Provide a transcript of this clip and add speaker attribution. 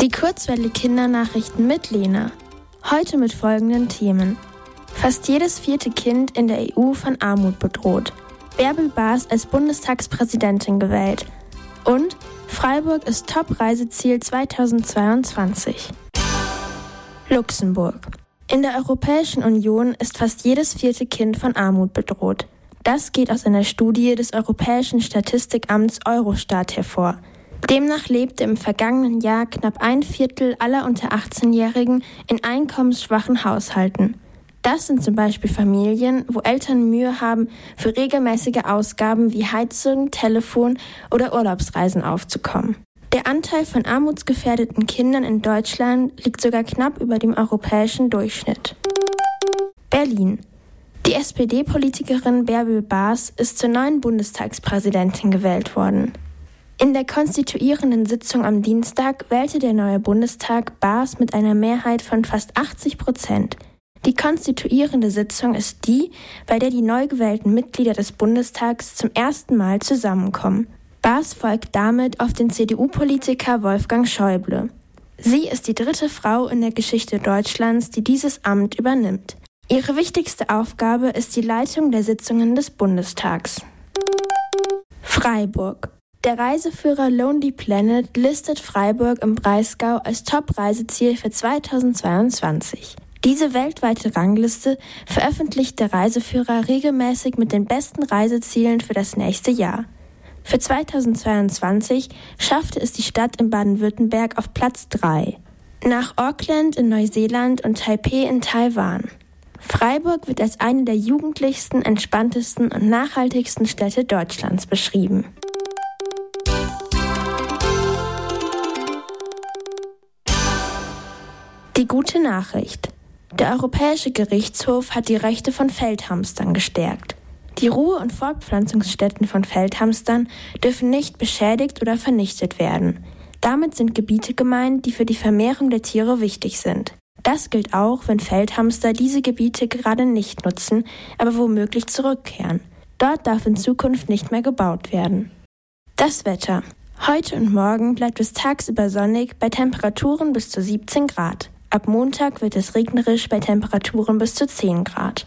Speaker 1: Die Kurzwelle Kindernachrichten mit Lena. Heute mit folgenden Themen. Fast jedes vierte Kind in der EU von Armut bedroht. Bärbel Baas als Bundestagspräsidentin gewählt. Und Freiburg ist Top-Reiseziel 2022. Luxemburg. In der Europäischen Union ist fast jedes vierte Kind von Armut bedroht. Das geht aus einer Studie des Europäischen Statistikamts Eurostat hervor. Demnach lebte im vergangenen Jahr knapp ein Viertel aller unter 18-Jährigen in einkommensschwachen Haushalten. Das sind zum Beispiel Familien, wo Eltern Mühe haben, für regelmäßige Ausgaben wie Heizung, Telefon oder Urlaubsreisen aufzukommen. Der Anteil von armutsgefährdeten Kindern in Deutschland liegt sogar knapp über dem europäischen Durchschnitt. Berlin. Die SPD-Politikerin Bärbel Baas ist zur neuen Bundestagspräsidentin gewählt worden. In der konstituierenden Sitzung am Dienstag wählte der neue Bundestag Baas mit einer Mehrheit von fast 80 Prozent. Die konstituierende Sitzung ist die, bei der die neu gewählten Mitglieder des Bundestags zum ersten Mal zusammenkommen. Baas folgt damit auf den CDU-Politiker Wolfgang Schäuble. Sie ist die dritte Frau in der Geschichte Deutschlands, die dieses Amt übernimmt. Ihre wichtigste Aufgabe ist die Leitung der Sitzungen des Bundestags. Freiburg. Der Reiseführer Lonely Planet listet Freiburg im Breisgau als Top-Reiseziel für 2022. Diese weltweite Rangliste veröffentlicht der Reiseführer regelmäßig mit den besten Reisezielen für das nächste Jahr. Für 2022 schaffte es die Stadt in Baden-Württemberg auf Platz 3. Nach Auckland in Neuseeland und Taipei in Taiwan. Freiburg wird als eine der jugendlichsten, entspanntesten und nachhaltigsten Städte Deutschlands beschrieben. Die gute Nachricht. Der Europäische Gerichtshof hat die Rechte von Feldhamstern gestärkt. Die Ruhe- und Fortpflanzungsstätten von Feldhamstern dürfen nicht beschädigt oder vernichtet werden. Damit sind Gebiete gemeint, die für die Vermehrung der Tiere wichtig sind. Das gilt auch, wenn Feldhamster diese Gebiete gerade nicht nutzen, aber womöglich zurückkehren. Dort darf in Zukunft nicht mehr gebaut werden. Das Wetter. Heute und morgen bleibt es tagsüber sonnig bei Temperaturen bis zu 17 Grad. Ab Montag wird es regnerisch bei Temperaturen bis zu 10 Grad.